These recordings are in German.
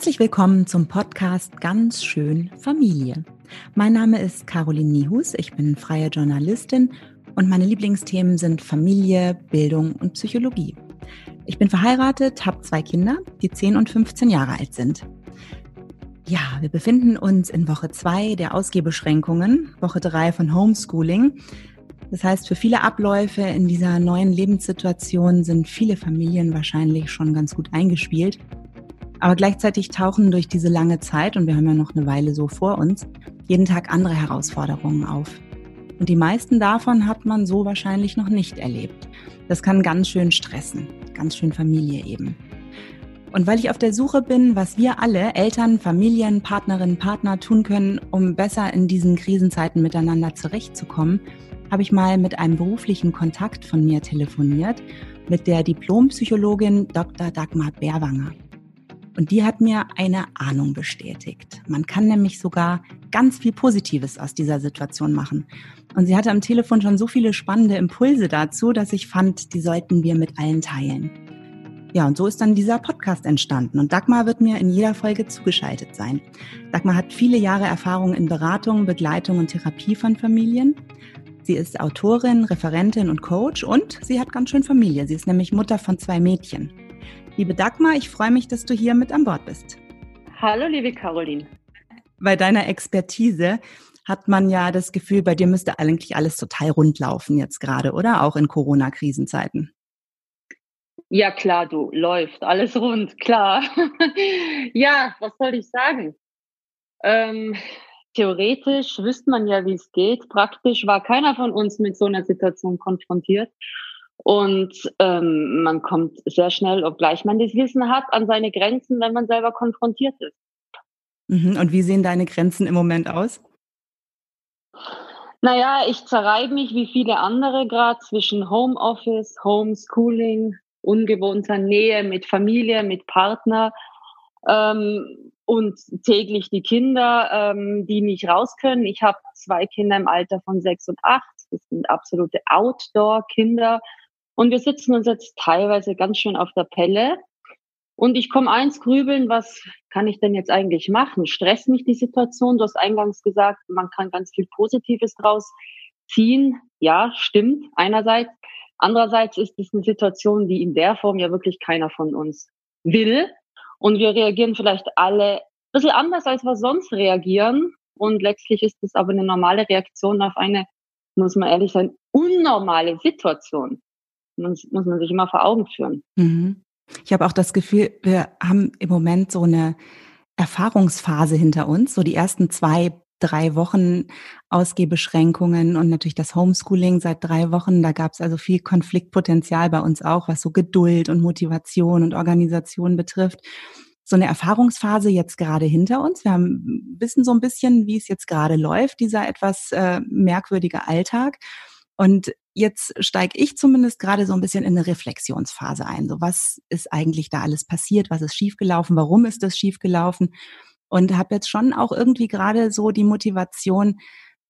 Herzlich willkommen zum Podcast Ganz schön Familie. Mein Name ist Caroline Niehus, ich bin freie Journalistin und meine Lieblingsthemen sind Familie, Bildung und Psychologie. Ich bin verheiratet, habe zwei Kinder, die 10 und 15 Jahre alt sind. Ja, wir befinden uns in Woche 2 der Ausgehbeschränkungen, Woche 3 von Homeschooling. Das heißt, für viele Abläufe in dieser neuen Lebenssituation sind viele Familien wahrscheinlich schon ganz gut eingespielt. Aber gleichzeitig tauchen durch diese lange Zeit, und wir haben ja noch eine Weile so vor uns, jeden Tag andere Herausforderungen auf. Und die meisten davon hat man so wahrscheinlich noch nicht erlebt. Das kann ganz schön stressen, ganz schön Familie eben. Und weil ich auf der Suche bin, was wir alle, Eltern, Familien, Partnerinnen, Partner tun können, um besser in diesen Krisenzeiten miteinander zurechtzukommen, habe ich mal mit einem beruflichen Kontakt von mir telefoniert, mit der Diplompsychologin Dr. Dagmar Bärwanger. Und die hat mir eine Ahnung bestätigt. Man kann nämlich sogar ganz viel Positives aus dieser Situation machen. Und sie hatte am Telefon schon so viele spannende Impulse dazu, dass ich fand, die sollten wir mit allen teilen. Ja, und so ist dann dieser Podcast entstanden. Und Dagmar wird mir in jeder Folge zugeschaltet sein. Dagmar hat viele Jahre Erfahrung in Beratung, Begleitung und Therapie von Familien. Sie ist Autorin, Referentin und Coach und sie hat ganz schön Familie. Sie ist nämlich Mutter von zwei Mädchen. Liebe Dagmar, ich freue mich, dass du hier mit an Bord bist. Hallo, liebe Caroline. Bei deiner Expertise hat man ja das Gefühl, bei dir müsste eigentlich alles total rund laufen jetzt gerade, oder? Auch in Corona-Krisenzeiten. Ja, klar, du, läuft alles rund, klar. ja, was soll ich sagen? Ähm, theoretisch wüsste man ja, wie es geht. Praktisch war keiner von uns mit so einer Situation konfrontiert. Und ähm, man kommt sehr schnell, obgleich man das Wissen hat, an seine Grenzen, wenn man selber konfrontiert ist. Mhm. Und wie sehen deine Grenzen im Moment aus? Naja, ich zerreibe mich wie viele andere gerade zwischen Homeoffice, Homeschooling, ungewohnter Nähe mit Familie, mit Partner ähm, und täglich die Kinder, ähm, die nicht raus können. Ich habe zwei Kinder im Alter von sechs und acht. Das sind absolute Outdoor-Kinder. Und wir sitzen uns jetzt teilweise ganz schön auf der Pelle. Und ich komme eins grübeln, was kann ich denn jetzt eigentlich machen? Stresst mich die Situation? Du hast eingangs gesagt, man kann ganz viel Positives draus ziehen. Ja, stimmt, einerseits. Andererseits ist es eine Situation, die in der Form ja wirklich keiner von uns will. Und wir reagieren vielleicht alle ein bisschen anders, als wir sonst reagieren. Und letztlich ist es aber eine normale Reaktion auf eine, muss man ehrlich sein, unnormale Situation muss, muss man sich immer vor Augen führen. Mhm. Ich habe auch das Gefühl, wir haben im Moment so eine Erfahrungsphase hinter uns, so die ersten zwei, drei Wochen Ausgehbeschränkungen und natürlich das Homeschooling seit drei Wochen. Da gab es also viel Konfliktpotenzial bei uns auch, was so Geduld und Motivation und Organisation betrifft. So eine Erfahrungsphase jetzt gerade hinter uns. Wir haben, wissen so ein bisschen, wie es jetzt gerade läuft, dieser etwas äh, merkwürdige Alltag. Und jetzt steige ich zumindest gerade so ein bisschen in eine Reflexionsphase ein. So, was ist eigentlich da alles passiert? Was ist schiefgelaufen? Warum ist das schiefgelaufen? Und habe jetzt schon auch irgendwie gerade so die Motivation,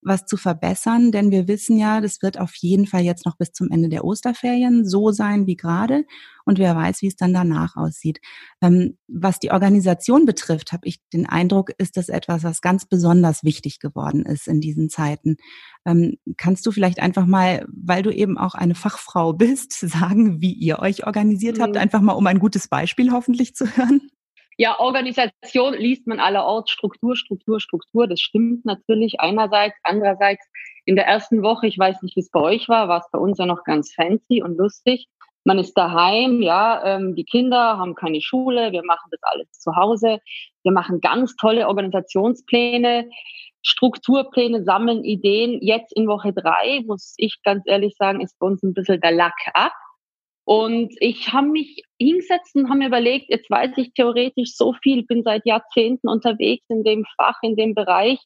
was zu verbessern, denn wir wissen ja, das wird auf jeden Fall jetzt noch bis zum Ende der Osterferien so sein wie gerade und wer weiß, wie es dann danach aussieht. Ähm, was die Organisation betrifft, habe ich den Eindruck, ist das etwas, was ganz besonders wichtig geworden ist in diesen Zeiten. Ähm, kannst du vielleicht einfach mal, weil du eben auch eine Fachfrau bist, sagen, wie ihr euch organisiert mhm. habt, einfach mal um ein gutes Beispiel hoffentlich zu hören? Ja, Organisation liest man allerorts, Struktur, Struktur, Struktur. Das stimmt natürlich einerseits. Andererseits in der ersten Woche, ich weiß nicht, wie es bei euch war, war es bei uns ja noch ganz fancy und lustig. Man ist daheim, ja, ähm, die Kinder haben keine Schule, wir machen das alles zu Hause. Wir machen ganz tolle Organisationspläne, Strukturpläne, sammeln Ideen. Jetzt in Woche drei, muss ich ganz ehrlich sagen, ist bei uns ein bisschen der Lack ab. Und ich habe mich hingesetzt und habe mir überlegt, jetzt weiß ich theoretisch so viel, bin seit Jahrzehnten unterwegs in dem Fach, in dem Bereich.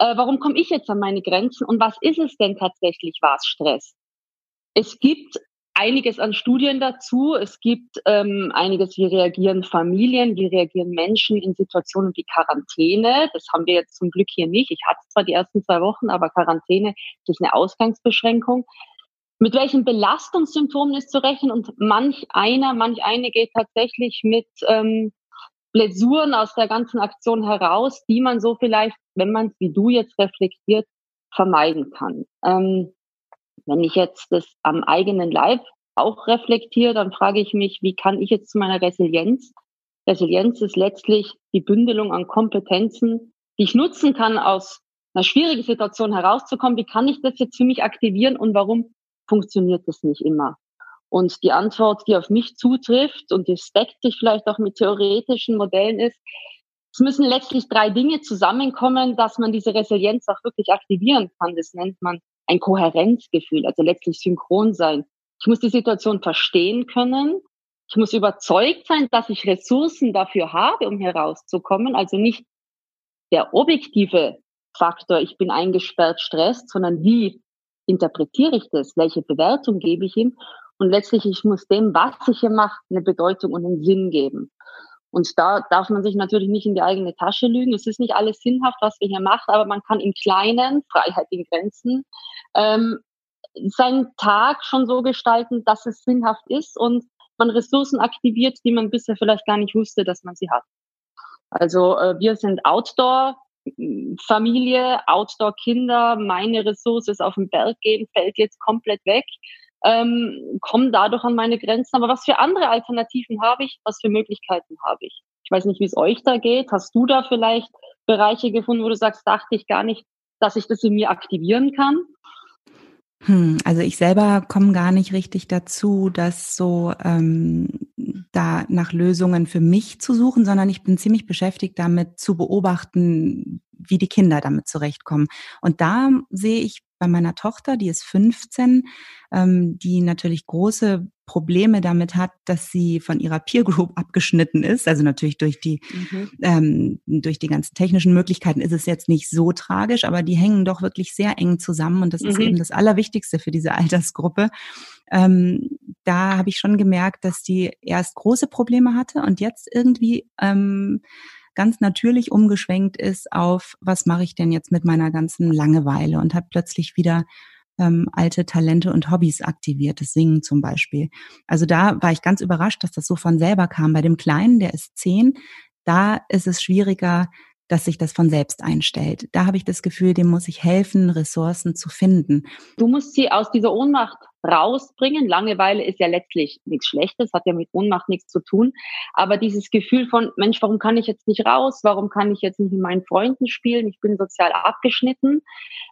Äh, warum komme ich jetzt an meine Grenzen und was ist es denn tatsächlich, was Stress? Es gibt einiges an Studien dazu. Es gibt ähm, einiges, wie reagieren Familien, wie reagieren Menschen in Situationen wie Quarantäne. Das haben wir jetzt zum Glück hier nicht. Ich hatte zwar die ersten zwei Wochen, aber Quarantäne ist eine Ausgangsbeschränkung mit welchen Belastungssymptomen ist zu rechnen und manch einer, manch eine geht tatsächlich mit ähm, Blessuren aus der ganzen Aktion heraus, die man so vielleicht, wenn man es wie du jetzt reflektiert, vermeiden kann. Ähm, wenn ich jetzt das am eigenen Leib auch reflektiere, dann frage ich mich, wie kann ich jetzt zu meiner Resilienz? Resilienz ist letztlich die Bündelung an Kompetenzen, die ich nutzen kann, aus einer schwierigen Situation herauszukommen. Wie kann ich das jetzt für mich aktivieren und warum funktioniert das nicht immer? Und die Antwort, die auf mich zutrifft und die deckt sich vielleicht auch mit theoretischen Modellen ist, es müssen letztlich drei Dinge zusammenkommen, dass man diese Resilienz auch wirklich aktivieren kann. Das nennt man ein Kohärenzgefühl, also letztlich synchron sein. Ich muss die Situation verstehen können. Ich muss überzeugt sein, dass ich Ressourcen dafür habe, um herauszukommen. Also nicht der objektive Faktor, ich bin eingesperrt, Stress, sondern wie interpretiere ich das? Welche Bewertung gebe ich ihm? Und letztlich, ich muss dem, was ich hier mache, eine Bedeutung und einen Sinn geben. Und da darf man sich natürlich nicht in die eigene Tasche lügen. Es ist nicht alles sinnhaft, was wir hier machen, aber man kann im Kleinen, Freiheit in Grenzen, ähm, seinen Tag schon so gestalten, dass es sinnhaft ist und man Ressourcen aktiviert, die man bisher vielleicht gar nicht wusste, dass man sie hat. Also äh, wir sind Outdoor. Familie, Outdoor-Kinder, meine Ressource ist auf den Berg gehen, fällt jetzt komplett weg ähm, komme dadurch an meine Grenzen. Aber was für andere Alternativen habe ich? Was für Möglichkeiten habe ich? Ich weiß nicht, wie es euch da geht. Hast du da vielleicht Bereiche gefunden, wo du sagst, dachte ich gar nicht, dass ich das in mir aktivieren kann? Hm, also ich selber komme gar nicht richtig dazu, das so ähm, da nach Lösungen für mich zu suchen, sondern ich bin ziemlich beschäftigt damit zu beobachten, wie die Kinder damit zurechtkommen. Und da sehe ich bei meiner Tochter, die ist 15, ähm, die natürlich große Probleme damit hat, dass sie von ihrer Peer Group abgeschnitten ist. Also natürlich durch die mhm. ähm, durch die ganzen technischen Möglichkeiten ist es jetzt nicht so tragisch, aber die hängen doch wirklich sehr eng zusammen und das mhm. ist eben das Allerwichtigste für diese Altersgruppe. Ähm, da habe ich schon gemerkt, dass die erst große Probleme hatte und jetzt irgendwie ähm, ganz natürlich umgeschwenkt ist auf, was mache ich denn jetzt mit meiner ganzen Langeweile und hat plötzlich wieder ähm, alte Talente und Hobbys aktiviert, das Singen zum Beispiel. Also da war ich ganz überrascht, dass das so von selber kam. Bei dem Kleinen, der ist zehn, da ist es schwieriger, dass sich das von selbst einstellt. Da habe ich das Gefühl, dem muss ich helfen, Ressourcen zu finden. Du musst sie aus dieser Ohnmacht rausbringen. Langeweile ist ja letztlich nichts Schlechtes, hat ja mit Ohnmacht nichts zu tun. Aber dieses Gefühl von, Mensch, warum kann ich jetzt nicht raus? Warum kann ich jetzt nicht mit meinen Freunden spielen? Ich bin sozial abgeschnitten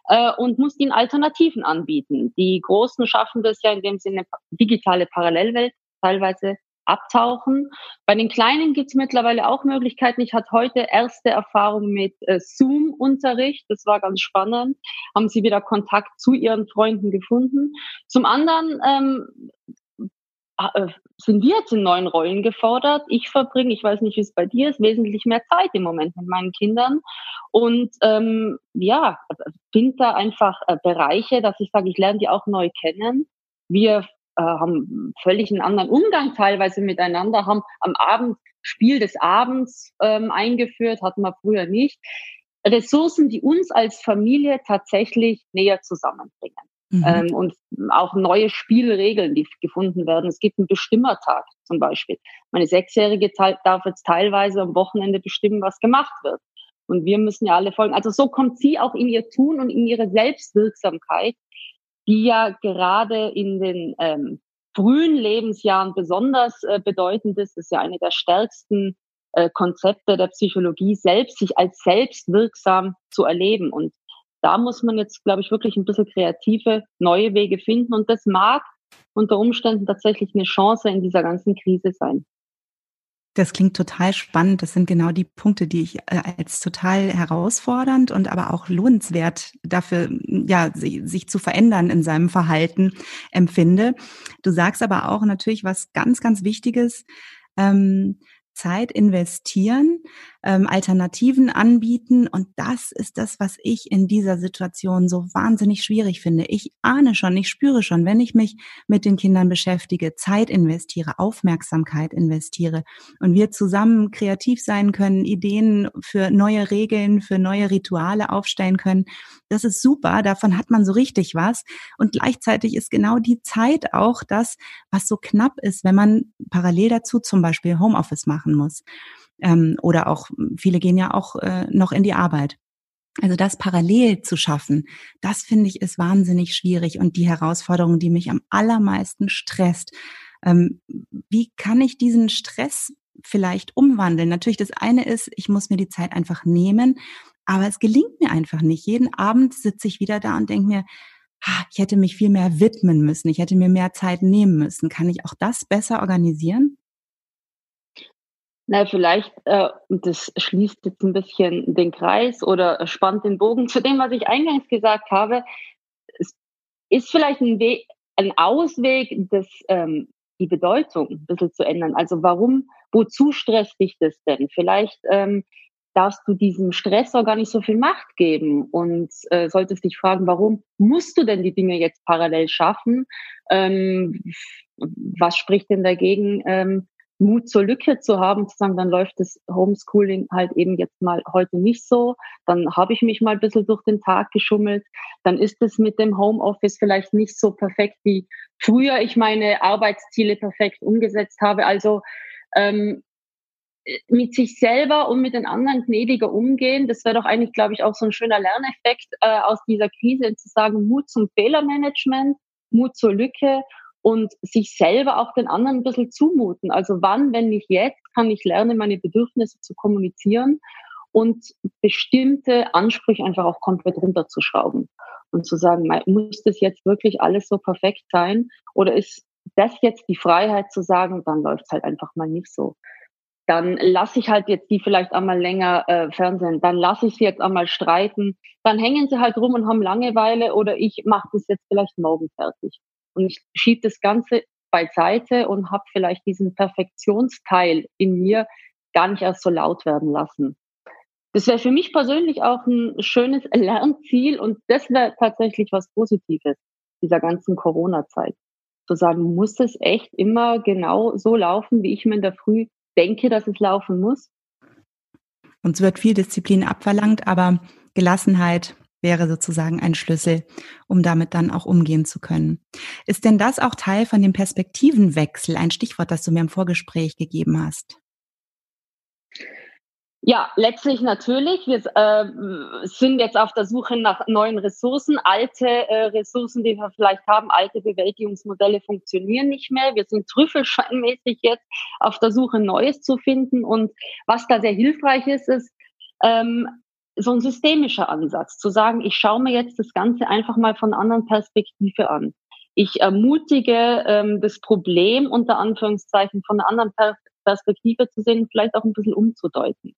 äh, und muss ihnen Alternativen anbieten. Die Großen schaffen das ja in dem Sinne digitale Parallelwelt teilweise abtauchen. Bei den Kleinen gibt es mittlerweile auch Möglichkeiten. Ich hatte heute erste Erfahrung mit äh, Zoom-Unterricht. Das war ganz spannend. Haben sie wieder Kontakt zu ihren Freunden gefunden. Zum anderen ähm, äh, sind wir jetzt in neuen Rollen gefordert. Ich verbringe, ich weiß nicht, wie es bei dir ist, wesentlich mehr Zeit im Moment mit meinen Kindern. Und ähm, ja, finde da einfach äh, Bereiche, dass ich sage, ich lerne die auch neu kennen. Wir äh, haben völlig einen anderen Umgang teilweise miteinander, haben am Abend Spiel des Abends ähm, eingeführt, hatten wir früher nicht. Ressourcen, die uns als Familie tatsächlich näher zusammenbringen. Mhm. Ähm, und auch neue Spielregeln, die gefunden werden. Es gibt einen Bestimmertag zum Beispiel. Meine Sechsjährige darf jetzt teilweise am Wochenende bestimmen, was gemacht wird. Und wir müssen ja alle folgen. Also so kommt sie auch in ihr Tun und in ihre Selbstwirksamkeit die ja gerade in den ähm, frühen Lebensjahren besonders äh, bedeutend ist. Das ist ja eine der stärksten äh, Konzepte der Psychologie, selbst sich als selbstwirksam zu erleben. Und da muss man jetzt, glaube ich, wirklich ein bisschen kreative, neue Wege finden. Und das mag unter Umständen tatsächlich eine Chance in dieser ganzen Krise sein. Das klingt total spannend. Das sind genau die Punkte, die ich äh, als total herausfordernd und aber auch lohnenswert dafür, ja, sich zu verändern in seinem Verhalten empfinde. Du sagst aber auch natürlich was ganz, ganz Wichtiges. Ähm, Zeit investieren, ähm, Alternativen anbieten. Und das ist das, was ich in dieser Situation so wahnsinnig schwierig finde. Ich ahne schon, ich spüre schon, wenn ich mich mit den Kindern beschäftige, Zeit investiere, Aufmerksamkeit investiere und wir zusammen kreativ sein können, Ideen für neue Regeln, für neue Rituale aufstellen können. Das ist super, davon hat man so richtig was. Und gleichzeitig ist genau die Zeit auch das, was so knapp ist, wenn man parallel dazu zum Beispiel Homeoffice machen muss. Ähm, oder auch viele gehen ja auch äh, noch in die Arbeit. Also das parallel zu schaffen, das finde ich ist wahnsinnig schwierig und die Herausforderung, die mich am allermeisten stresst. Ähm, wie kann ich diesen Stress vielleicht umwandeln? Natürlich, das eine ist, ich muss mir die Zeit einfach nehmen, aber es gelingt mir einfach nicht. Jeden Abend sitze ich wieder da und denke mir, ich hätte mich viel mehr widmen müssen, ich hätte mir mehr Zeit nehmen müssen. Kann ich auch das besser organisieren? Na, vielleicht, äh, das schließt jetzt ein bisschen den Kreis oder spannt den Bogen zu dem, was ich eingangs gesagt habe. Es ist vielleicht ein Weg, ein Ausweg, das, ähm, die Bedeutung ein bisschen zu ändern. Also warum, wozu stresst dich das denn? Vielleicht ähm, darfst du diesem Stressor gar nicht so viel Macht geben und äh, solltest dich fragen, warum musst du denn die Dinge jetzt parallel schaffen? Ähm, was spricht denn dagegen, ähm, Mut zur Lücke zu haben, zu sagen, dann läuft das Homeschooling halt eben jetzt mal heute nicht so, dann habe ich mich mal ein bisschen durch den Tag geschummelt, dann ist es mit dem Homeoffice vielleicht nicht so perfekt, wie früher ich meine Arbeitsziele perfekt umgesetzt habe. Also ähm, mit sich selber und mit den anderen gnädiger umgehen, das wäre doch eigentlich, glaube ich, auch so ein schöner Lerneffekt äh, aus dieser Krise, zu sagen, Mut zum Fehlermanagement, Mut zur Lücke und sich selber auch den anderen ein bisschen zumuten. Also wann, wenn nicht jetzt, kann ich lernen, meine Bedürfnisse zu kommunizieren und bestimmte Ansprüche einfach auch komplett runterzuschrauben und zu sagen, muss das jetzt wirklich alles so perfekt sein oder ist das jetzt die Freiheit zu sagen, dann läuft es halt einfach mal nicht so. Dann lasse ich halt jetzt die vielleicht einmal länger äh, Fernsehen, dann lasse ich sie jetzt einmal streiten, dann hängen sie halt rum und haben Langeweile oder ich mache das jetzt vielleicht morgen fertig. Und ich schiebe das Ganze beiseite und habe vielleicht diesen Perfektionsteil in mir gar nicht erst so laut werden lassen. Das wäre für mich persönlich auch ein schönes Lernziel und das wäre tatsächlich was Positives dieser ganzen Corona-Zeit. Zu sagen, muss es echt immer genau so laufen, wie ich mir in der Früh denke, dass es laufen muss? Uns wird viel Disziplin abverlangt, aber Gelassenheit, wäre sozusagen ein Schlüssel, um damit dann auch umgehen zu können. Ist denn das auch Teil von dem Perspektivenwechsel, ein Stichwort, das du mir im Vorgespräch gegeben hast? Ja, letztlich natürlich. Wir äh, sind jetzt auf der Suche nach neuen Ressourcen. Alte äh, Ressourcen, die wir vielleicht haben, alte Bewältigungsmodelle funktionieren nicht mehr. Wir sind trüffelscheinmäßig jetzt auf der Suche, Neues zu finden. Und was da sehr hilfreich ist, ist, ähm, so ein systemischer Ansatz, zu sagen, ich schaue mir jetzt das Ganze einfach mal von einer anderen Perspektive an. Ich ermutige, ähm, das Problem unter Anführungszeichen von einer anderen Perspektive zu sehen, vielleicht auch ein bisschen umzudeuten.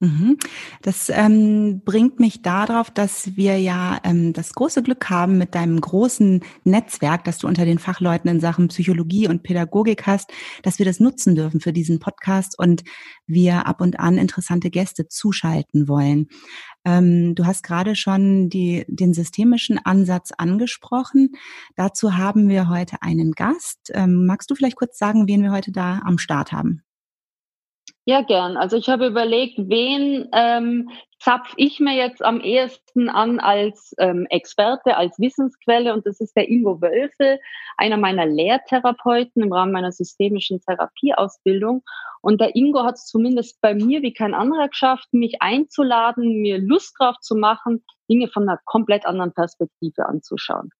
Mhm. Das ähm, bringt mich darauf, dass wir ja ähm, das große Glück haben mit deinem großen Netzwerk, das du unter den Fachleuten in Sachen Psychologie und Pädagogik hast, dass wir das nutzen dürfen für diesen Podcast und wir ab und an interessante Gäste zuschalten wollen. Ähm, du hast gerade schon die, den systemischen Ansatz angesprochen. Dazu haben wir heute einen Gast. Ähm, magst du vielleicht kurz sagen, wen wir heute da am Start haben? Ja, gern. Also ich habe überlegt, wen ähm, zapf ich mir jetzt am ehesten an als ähm, Experte, als Wissensquelle und das ist der Ingo Wölfel, einer meiner Lehrtherapeuten im Rahmen meiner systemischen Therapieausbildung. Und der Ingo hat es zumindest bei mir wie kein anderer geschafft, mich einzuladen, mir Lust drauf zu machen, Dinge von einer komplett anderen Perspektive anzuschauen.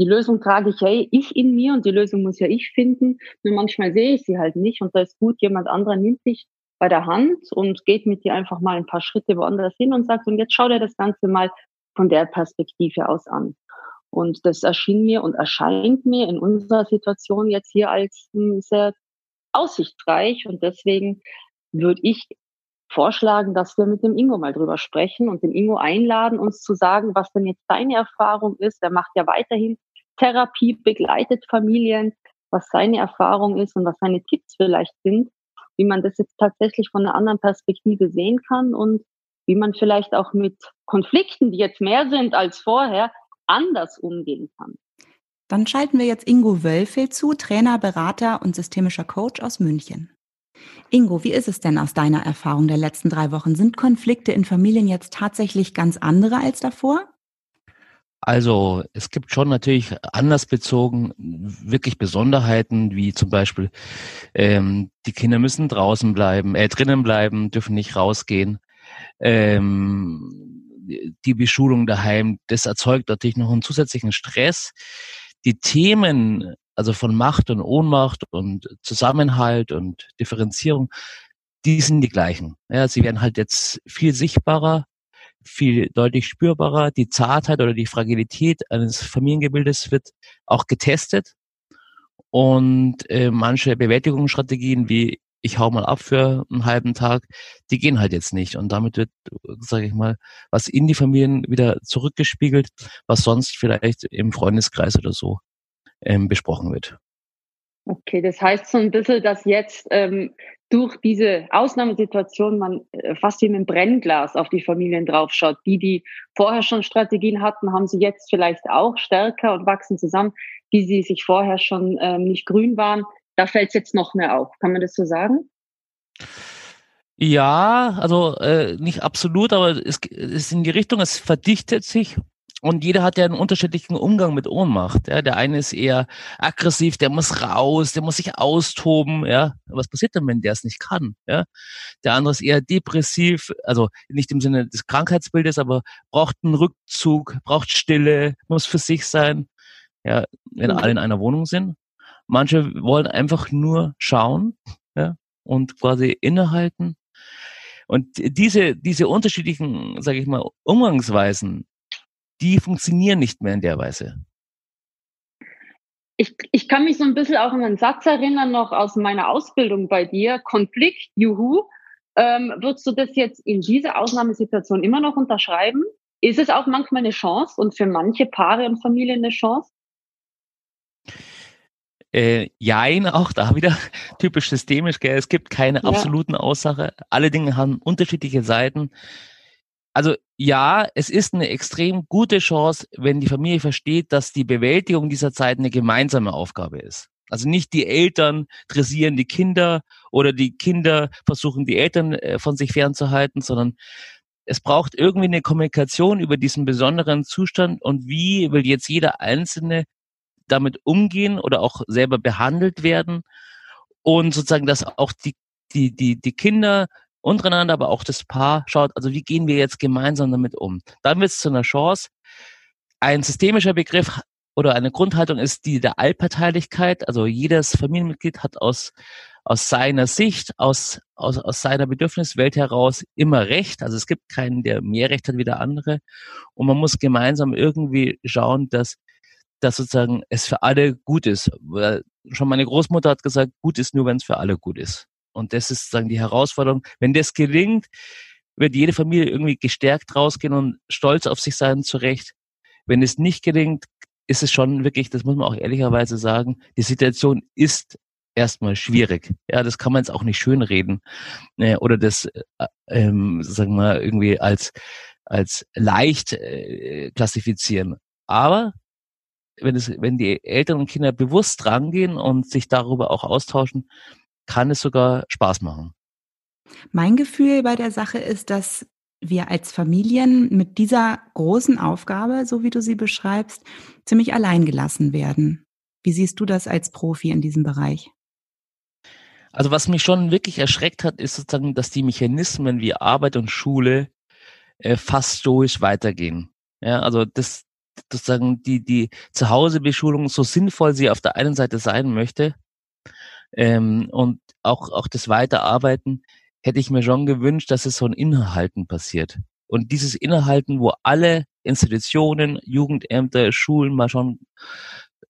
Die Lösung trage ich ja ich in mir und die Lösung muss ja ich finden. Nur manchmal sehe ich sie halt nicht und da ist gut, jemand anderer nimmt sich bei der Hand und geht mit dir einfach mal ein paar Schritte woanders hin und sagt, und jetzt schau dir das Ganze mal von der Perspektive aus an. Und das erschien mir und erscheint mir in unserer Situation jetzt hier als sehr aussichtsreich. Und deswegen würde ich vorschlagen, dass wir mit dem Ingo mal drüber sprechen und den Ingo einladen, uns zu sagen, was denn jetzt seine Erfahrung ist. Er macht ja weiterhin Therapie, begleitet Familien, was seine Erfahrung ist und was seine Tipps vielleicht sind, wie man das jetzt tatsächlich von einer anderen Perspektive sehen kann und wie man vielleicht auch mit Konflikten, die jetzt mehr sind als vorher, anders umgehen kann. Dann schalten wir jetzt Ingo Wölfel zu, Trainer, Berater und systemischer Coach aus München. Ingo, wie ist es denn aus deiner Erfahrung der letzten drei Wochen? Sind Konflikte in Familien jetzt tatsächlich ganz andere als davor? Also es gibt schon natürlich anders bezogen wirklich Besonderheiten, wie zum Beispiel ähm, die Kinder müssen draußen bleiben, äh, drinnen bleiben, dürfen nicht rausgehen. Ähm, die Beschulung daheim, das erzeugt natürlich noch einen zusätzlichen Stress. Die Themen, also von Macht und Ohnmacht und Zusammenhalt und Differenzierung, die sind die gleichen. Ja, sie werden halt jetzt viel sichtbarer, viel deutlich spürbarer. Die Zartheit oder die Fragilität eines Familiengebildes wird auch getestet. Und äh, manche Bewältigungsstrategien wie ich hau mal ab für einen halben Tag, die gehen halt jetzt nicht. Und damit wird, sage ich mal, was in die Familien wieder zurückgespiegelt, was sonst vielleicht im Freundeskreis oder so ähm, besprochen wird. Okay, das heißt so ein bisschen, dass jetzt ähm, durch diese Ausnahmesituation man äh, fast wie mit einem Brennglas auf die Familien draufschaut. Die, die vorher schon Strategien hatten, haben sie jetzt vielleicht auch stärker und wachsen zusammen. Die, die sich vorher schon ähm, nicht grün waren, da fällt es jetzt noch mehr auf. Kann man das so sagen? Ja, also äh, nicht absolut, aber es ist in die Richtung, es verdichtet sich und jeder hat ja einen unterschiedlichen Umgang mit Ohnmacht. Ja. Der eine ist eher aggressiv, der muss raus, der muss sich austoben. Ja. Was passiert denn, wenn der es nicht kann? Ja. Der andere ist eher depressiv, also nicht im Sinne des Krankheitsbildes, aber braucht einen Rückzug, braucht Stille, muss für sich sein. Ja, wenn mhm. alle in einer Wohnung sind. Manche wollen einfach nur schauen ja, und quasi innehalten. Und diese, diese unterschiedlichen, sage ich mal, Umgangsweisen, die funktionieren nicht mehr in der Weise. Ich, ich kann mich so ein bisschen auch an einen Satz erinnern, noch aus meiner Ausbildung bei dir. Konflikt, juhu. Ähm, würdest du das jetzt in dieser Ausnahmesituation immer noch unterschreiben? Ist es auch manchmal eine Chance und für manche Paare und Familien eine Chance? Äh, jein, auch da wieder typisch systemisch, gell? es gibt keine ja. absoluten Aussagen. Alle Dinge haben unterschiedliche Seiten also ja, es ist eine extrem gute Chance, wenn die Familie versteht, dass die Bewältigung dieser Zeit eine gemeinsame Aufgabe ist. Also nicht die Eltern dressieren die Kinder oder die Kinder versuchen die Eltern äh, von sich fernzuhalten, sondern es braucht irgendwie eine Kommunikation über diesen besonderen Zustand und wie will jetzt jeder Einzelne damit umgehen oder auch selber behandelt werden und sozusagen, dass auch die, die, die, die Kinder untereinander, aber auch das Paar schaut, also wie gehen wir jetzt gemeinsam damit um. Dann wird es zu einer Chance. Ein systemischer Begriff oder eine Grundhaltung ist die der Allparteilichkeit. Also jedes Familienmitglied hat aus, aus seiner Sicht, aus, aus, aus seiner Bedürfniswelt heraus immer Recht. Also es gibt keinen, der mehr Recht hat wie der andere. Und man muss gemeinsam irgendwie schauen, dass, dass sozusagen es für alle gut ist. Schon meine Großmutter hat gesagt, gut ist nur, wenn es für alle gut ist. Und das ist sozusagen die Herausforderung. Wenn das gelingt, wird jede Familie irgendwie gestärkt rausgehen und stolz auf sich sein, zurecht. Wenn es nicht gelingt, ist es schon wirklich, das muss man auch ehrlicherweise sagen, die Situation ist erstmal schwierig. Ja, das kann man jetzt auch nicht schönreden äh, oder das, äh, ähm, sagen wir mal, irgendwie als als leicht äh, klassifizieren. Aber wenn es, wenn die Eltern und Kinder bewusst rangehen und sich darüber auch austauschen, kann es sogar Spaß machen. Mein Gefühl bei der Sache ist, dass wir als Familien mit dieser großen Aufgabe, so wie du sie beschreibst, ziemlich allein gelassen werden. Wie siehst du das als Profi in diesem Bereich? Also was mich schon wirklich erschreckt hat, ist sozusagen, dass die Mechanismen wie Arbeit und Schule äh, fast stoisch weitergehen. Ja, also das sozusagen die die Zuhausebeschulung so sinnvoll sie auf der einen Seite sein möchte, ähm, und auch, auch das Weiterarbeiten hätte ich mir schon gewünscht, dass es so ein Inhalten passiert. Und dieses Inhalten, wo alle Institutionen, Jugendämter, Schulen mal schon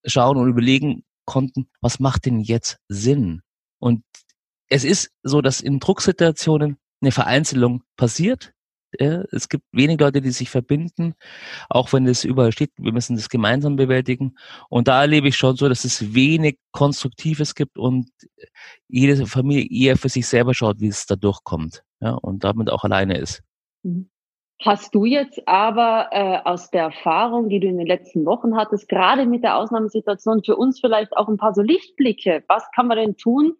schauen und überlegen konnten, was macht denn jetzt Sinn? Und es ist so, dass in Drucksituationen eine Vereinzelung passiert. Ja, es gibt wenig Leute, die sich verbinden, auch wenn es überall steht, wir müssen das gemeinsam bewältigen. Und da erlebe ich schon so, dass es wenig Konstruktives gibt und jede Familie eher für sich selber schaut, wie es da durchkommt. Ja, und damit auch alleine ist. Mhm. Hast du jetzt aber äh, aus der Erfahrung, die du in den letzten Wochen hattest, gerade mit der Ausnahmesituation für uns vielleicht auch ein paar so Lichtblicke? Was kann man denn tun,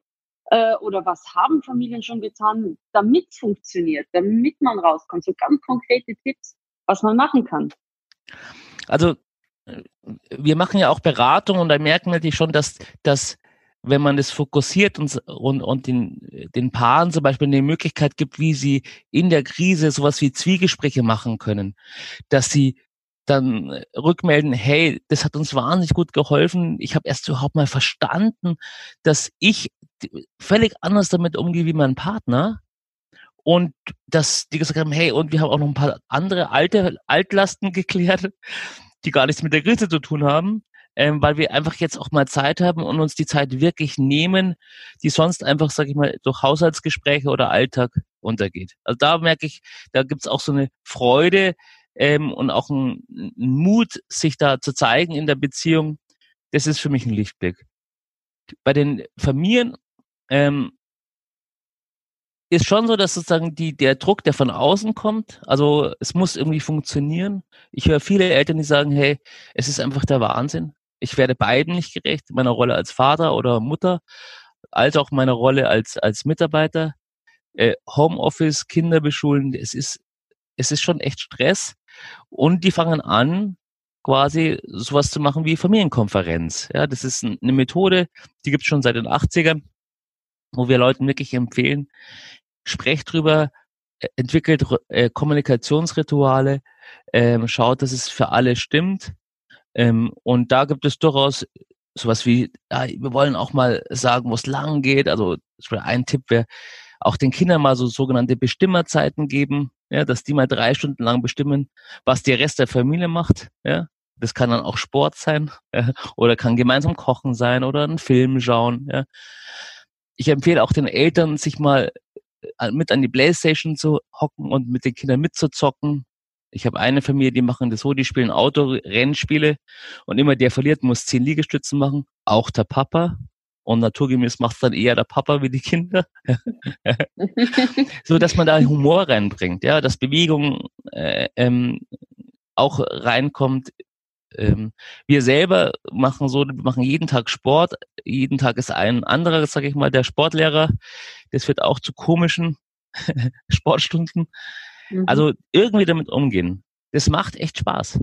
äh, oder was haben Familien schon getan, damit es funktioniert, damit man rauskommt? So ganz konkrete Tipps, was man machen kann. also wir machen ja auch Beratung und da merken wir natürlich schon, dass, dass wenn man das fokussiert und, und, und den, den Paaren zum Beispiel eine Möglichkeit gibt, wie sie in der Krise sowas wie Zwiegespräche machen können, dass sie dann rückmelden, hey, das hat uns wahnsinnig gut geholfen. Ich habe erst überhaupt mal verstanden, dass ich völlig anders damit umgehe wie mein Partner. Und dass die gesagt haben, hey, und wir haben auch noch ein paar andere alte Altlasten geklärt, die gar nichts mit der Krise zu tun haben ähm, weil wir einfach jetzt auch mal Zeit haben und uns die Zeit wirklich nehmen, die sonst einfach, sag ich mal, durch Haushaltsgespräche oder Alltag untergeht. Also da merke ich, da gibt's auch so eine Freude ähm, und auch ein, ein Mut, sich da zu zeigen in der Beziehung. Das ist für mich ein Lichtblick. Bei den Familien ähm, ist schon so, dass sozusagen die, der Druck, der von außen kommt, also es muss irgendwie funktionieren. Ich höre viele Eltern, die sagen, hey, es ist einfach der Wahnsinn. Ich werde beiden nicht gerecht, meiner Rolle als Vater oder Mutter, als auch meiner Rolle als, als Mitarbeiter. Äh, Homeoffice, Kinder beschulen, es ist, es ist schon echt Stress. Und die fangen an, quasi sowas zu machen wie Familienkonferenz. Ja, das ist eine Methode, die gibt es schon seit den 80ern, wo wir Leuten wirklich empfehlen, sprecht drüber, äh, entwickelt äh, Kommunikationsrituale, ähm, schaut, dass es für alle stimmt ähm, und da gibt es durchaus sowas wie, ja, wir wollen auch mal sagen, wo es lang geht. Also ein Tipp wäre, auch den Kindern mal so sogenannte Bestimmerzeiten geben, ja, dass die mal drei Stunden lang bestimmen, was der Rest der Familie macht. Ja. Das kann dann auch Sport sein ja, oder kann gemeinsam kochen sein oder einen Film schauen. Ja. Ich empfehle auch den Eltern, sich mal äh, mit an die Playstation zu hocken und mit den Kindern mitzuzocken. Ich habe eine Familie, die machen das so, die spielen Autorennspiele und immer der verliert, muss zehn Liegestützen machen, auch der Papa. Und naturgemäß macht dann eher der Papa wie die Kinder. so dass man da Humor reinbringt, ja, dass Bewegung äh, ähm, auch reinkommt. Ähm, wir selber machen so, wir machen jeden Tag Sport, jeden Tag ist ein anderer, sage ich mal, der Sportlehrer. Das wird auch zu komischen Sportstunden. Mhm. Also irgendwie damit umgehen. Das macht echt Spaß.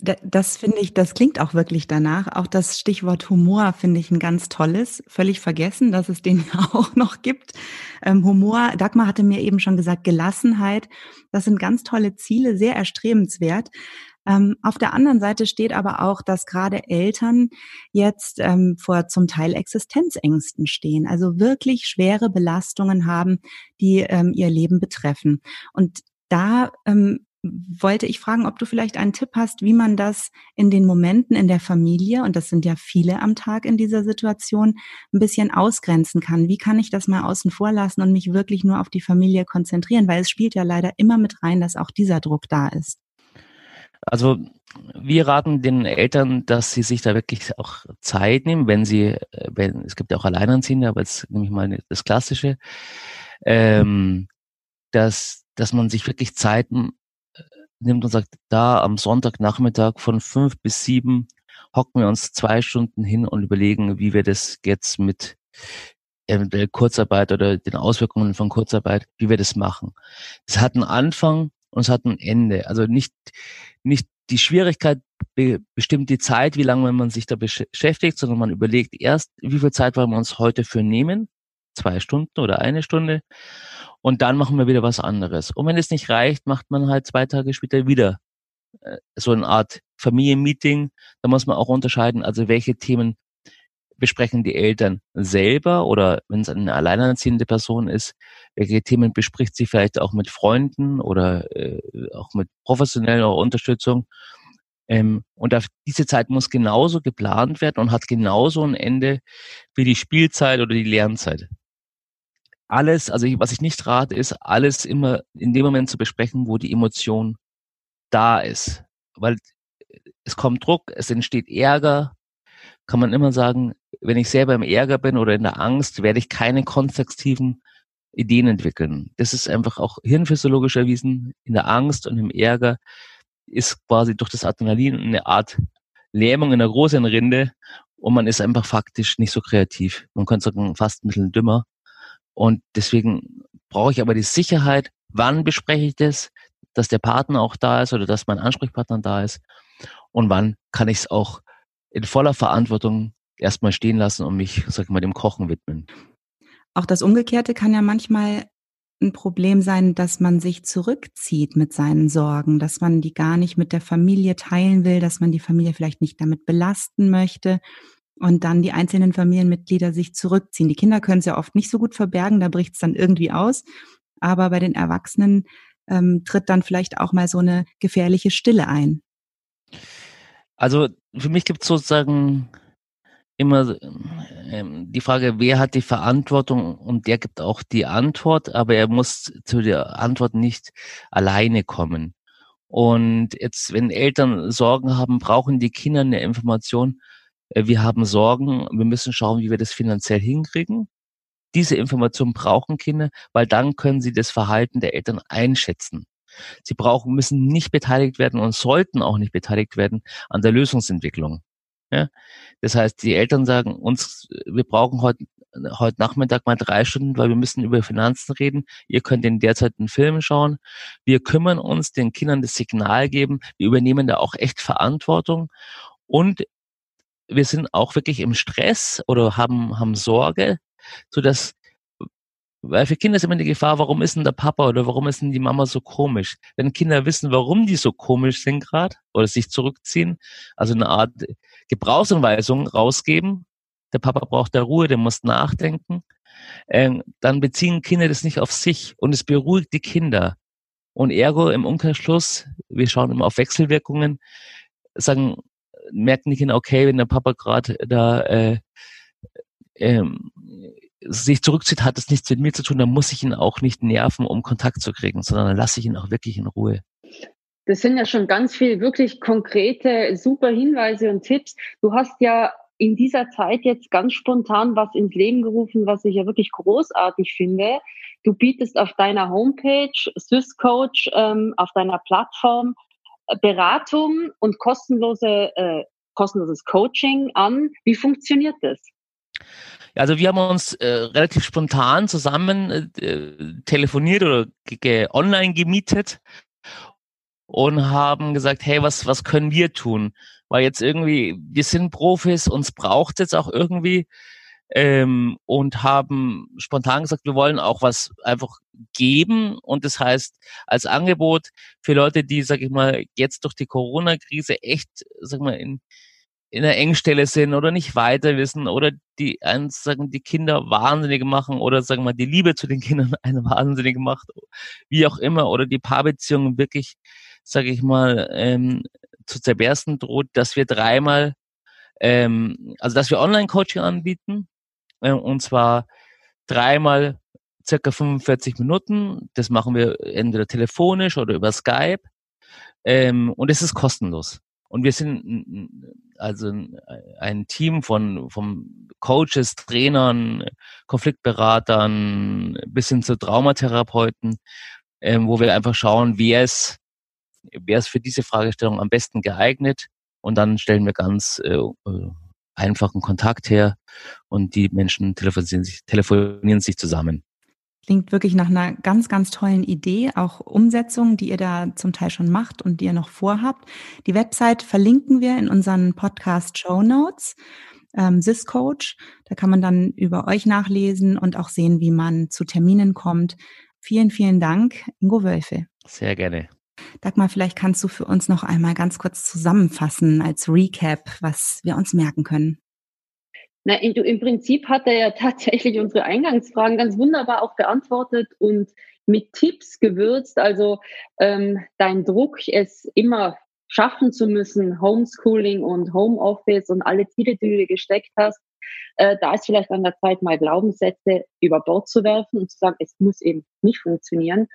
Das finde ich, das klingt auch wirklich danach. Auch das Stichwort Humor finde ich ein ganz tolles. Völlig vergessen, dass es den auch noch gibt. Ähm, Humor, Dagmar hatte mir eben schon gesagt, Gelassenheit. Das sind ganz tolle Ziele, sehr erstrebenswert. Ähm, auf der anderen Seite steht aber auch, dass gerade Eltern jetzt ähm, vor zum Teil Existenzängsten stehen, also wirklich schwere Belastungen haben, die ähm, ihr Leben betreffen. Und da ähm, wollte ich fragen, ob du vielleicht einen Tipp hast, wie man das in den Momenten in der Familie, und das sind ja viele am Tag in dieser Situation, ein bisschen ausgrenzen kann. Wie kann ich das mal außen vor lassen und mich wirklich nur auf die Familie konzentrieren? Weil es spielt ja leider immer mit rein, dass auch dieser Druck da ist. Also wir raten den Eltern, dass sie sich da wirklich auch Zeit nehmen, wenn sie, äh, wenn es gibt ja auch Alleinerziehende, aber jetzt nehme ich mal das Klassische, ähm, dass, dass man sich wirklich Zeiten äh, nimmt und sagt, da am Sonntagnachmittag von fünf bis sieben hocken wir uns zwei Stunden hin und überlegen, wie wir das jetzt mit eventuell Kurzarbeit oder den Auswirkungen von Kurzarbeit, wie wir das machen. Es hat einen Anfang und es hat ein Ende. Also nicht, nicht die Schwierigkeit be bestimmt die Zeit, wie lange man sich da beschäftigt, sondern man überlegt erst, wie viel Zeit wollen wir uns heute für nehmen? Zwei Stunden oder eine Stunde. Und dann machen wir wieder was anderes. Und wenn es nicht reicht, macht man halt zwei Tage später wieder äh, so eine Art Familienmeeting. Da muss man auch unterscheiden, also welche Themen besprechen die Eltern selber oder wenn es eine alleinerziehende Person ist, welche Themen bespricht sie vielleicht auch mit Freunden oder äh, auch mit professioneller Unterstützung. Ähm, und auf diese Zeit muss genauso geplant werden und hat genauso ein Ende wie die Spielzeit oder die Lernzeit. Alles, also was ich nicht rate, ist alles immer in dem Moment zu besprechen, wo die Emotion da ist. Weil es kommt Druck, es entsteht Ärger, kann man immer sagen, wenn ich selber im Ärger bin oder in der Angst, werde ich keine konstruktiven Ideen entwickeln. Das ist einfach auch hirnphysiologisch erwiesen. In der Angst und im Ärger ist quasi durch das Adrenalin eine Art Lähmung in der großen Rinde und man ist einfach faktisch nicht so kreativ. Man könnte sagen, fast ein bisschen dümmer. Und deswegen brauche ich aber die Sicherheit, wann bespreche ich das, dass der Partner auch da ist oder dass mein Ansprechpartner da ist. und wann kann ich es auch in voller Verantwortung erstmal stehen lassen und mich, sag ich mal, dem Kochen widmen. Auch das Umgekehrte kann ja manchmal ein Problem sein, dass man sich zurückzieht mit seinen Sorgen, dass man die gar nicht mit der Familie teilen will, dass man die Familie vielleicht nicht damit belasten möchte und dann die einzelnen Familienmitglieder sich zurückziehen. Die Kinder können es ja oft nicht so gut verbergen, da bricht es dann irgendwie aus. Aber bei den Erwachsenen ähm, tritt dann vielleicht auch mal so eine gefährliche Stille ein. Also für mich gibt es sozusagen immer ähm, die Frage, wer hat die Verantwortung und der gibt auch die Antwort, aber er muss zu der Antwort nicht alleine kommen. Und jetzt, wenn Eltern Sorgen haben, brauchen die Kinder eine Information. Äh, wir haben Sorgen, wir müssen schauen, wie wir das finanziell hinkriegen. Diese Information brauchen Kinder, weil dann können sie das Verhalten der Eltern einschätzen. Sie brauchen, müssen nicht beteiligt werden und sollten auch nicht beteiligt werden an der Lösungsentwicklung. Ja? Das heißt, die Eltern sagen uns, wir brauchen heute heute Nachmittag mal drei Stunden, weil wir müssen über Finanzen reden. Ihr könnt in der Zeit einen Film schauen. Wir kümmern uns, den Kindern das Signal geben. Wir übernehmen da auch echt Verantwortung. Und wir sind auch wirklich im Stress oder haben, haben Sorge, so dass weil für Kinder ist immer die Gefahr, warum ist denn der Papa oder warum ist denn die Mama so komisch? Wenn Kinder wissen, warum die so komisch sind gerade oder sich zurückziehen, also eine Art Gebrauchsanweisung rausgeben, der Papa braucht der Ruhe, der muss nachdenken, äh, dann beziehen Kinder das nicht auf sich und es beruhigt die Kinder. Und ergo im Umkehrschluss, wir schauen immer auf Wechselwirkungen, sagen, merken die Kinder, okay, wenn der Papa gerade da äh, ähm, sich zurückzieht, hat es nichts mit mir zu tun, dann muss ich ihn auch nicht nerven, um Kontakt zu kriegen, sondern dann lasse ich ihn auch wirklich in Ruhe. Das sind ja schon ganz viele wirklich konkrete, super Hinweise und Tipps. Du hast ja in dieser Zeit jetzt ganz spontan was ins Leben gerufen, was ich ja wirklich großartig finde. Du bietest auf deiner Homepage SwissCoach ähm, auf deiner Plattform äh, Beratung und kostenlose, äh, kostenloses Coaching an. Wie funktioniert das? Also wir haben uns äh, relativ spontan zusammen äh, telefoniert oder online gemietet und haben gesagt, hey, was, was können wir tun? Weil jetzt irgendwie, wir sind Profis, uns braucht jetzt auch irgendwie ähm, und haben spontan gesagt, wir wollen auch was einfach geben. Und das heißt als Angebot für Leute, die, sag ich mal, jetzt durch die Corona-Krise echt, sag mal, in, in einer Engstelle sind oder nicht weiter wissen oder die eins sagen die Kinder wahnsinnig machen oder sagen wir die Liebe zu den Kindern eine wahnsinnig macht, wie auch immer oder die Paarbeziehung wirklich, sage ich mal, ähm, zu zerbersten droht, dass wir dreimal, ähm, also dass wir Online-Coaching anbieten äh, und zwar dreimal circa 45 Minuten. Das machen wir entweder telefonisch oder über Skype ähm, und es ist kostenlos. Und wir sind also ein Team von, von Coaches, Trainern, Konfliktberatern bis hin zu Traumatherapeuten, ähm, wo wir einfach schauen, wer ist, wer ist für diese Fragestellung am besten geeignet. Und dann stellen wir ganz äh, äh einfachen Kontakt her und die Menschen telefonieren sich, telefonieren sich zusammen. Klingt wirklich nach einer ganz, ganz tollen Idee, auch Umsetzung, die ihr da zum Teil schon macht und die ihr noch vorhabt. Die Website verlinken wir in unseren Podcast Show Notes, ähm, SysCoach. Da kann man dann über euch nachlesen und auch sehen, wie man zu Terminen kommt. Vielen, vielen Dank, Ingo Wölfe. Sehr gerne. Dagmar, vielleicht kannst du für uns noch einmal ganz kurz zusammenfassen als Recap, was wir uns merken können. Na, im Prinzip hat er ja tatsächlich unsere Eingangsfragen ganz wunderbar auch beantwortet und mit Tipps gewürzt. Also ähm, dein Druck, es immer schaffen zu müssen, Homeschooling und Homeoffice und alle Ziele, die du gesteckt hast, äh, da ist vielleicht an der Zeit, mal Glaubenssätze über Bord zu werfen und zu sagen, es muss eben nicht funktionieren.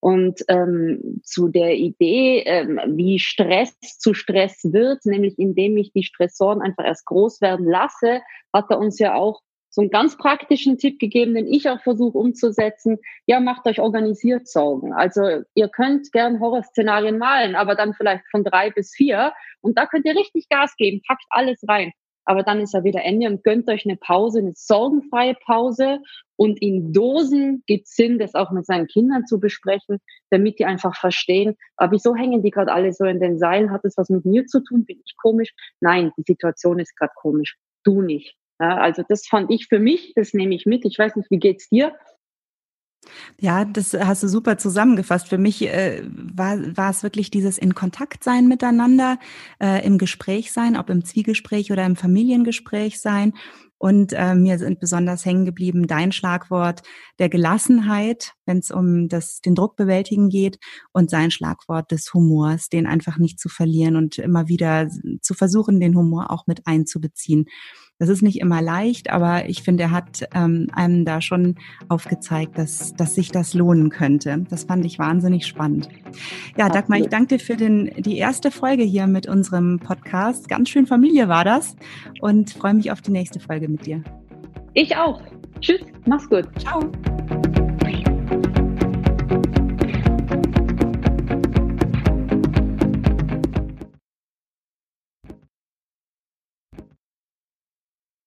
Und ähm, zu der Idee, ähm, wie Stress zu Stress wird, nämlich indem ich die Stressoren einfach erst groß werden lasse, hat er uns ja auch so einen ganz praktischen Tipp gegeben, den ich auch versuche umzusetzen. Ja, macht euch organisiert Sorgen. Also ihr könnt gern Horrorszenarien malen, aber dann vielleicht von drei bis vier. Und da könnt ihr richtig Gas geben, packt alles rein. Aber dann ist er wieder Ende und gönnt euch eine Pause, eine sorgenfreie Pause und in Dosen gibt es Sinn, das auch mit seinen Kindern zu besprechen, damit die einfach verstehen, aber wieso hängen die gerade alle so in den Seilen? Hat das was mit mir zu tun? Bin ich komisch? Nein, die Situation ist gerade komisch. Du nicht. Ja, also das fand ich für mich, das nehme ich mit. Ich weiß nicht, wie geht's dir? Ja, das hast du super zusammengefasst. Für mich äh, war, war es wirklich dieses in Kontakt sein miteinander, äh, im Gespräch sein, ob im Zwiegespräch oder im Familiengespräch sein. Und äh, mir sind besonders hängen geblieben dein Schlagwort der Gelassenheit, wenn es um das, den Druck bewältigen geht, und sein Schlagwort des Humors, den einfach nicht zu verlieren und immer wieder zu versuchen, den Humor auch mit einzubeziehen. Das ist nicht immer leicht, aber ich finde, er hat ähm, einem da schon aufgezeigt, dass, dass sich das lohnen könnte. Das fand ich wahnsinnig spannend. Ja, Dagmar, ich danke dir für den, die erste Folge hier mit unserem Podcast. Ganz schön Familie war das und freue mich auf die nächste Folge mit dir. Ich auch. Tschüss, mach's gut. Ciao.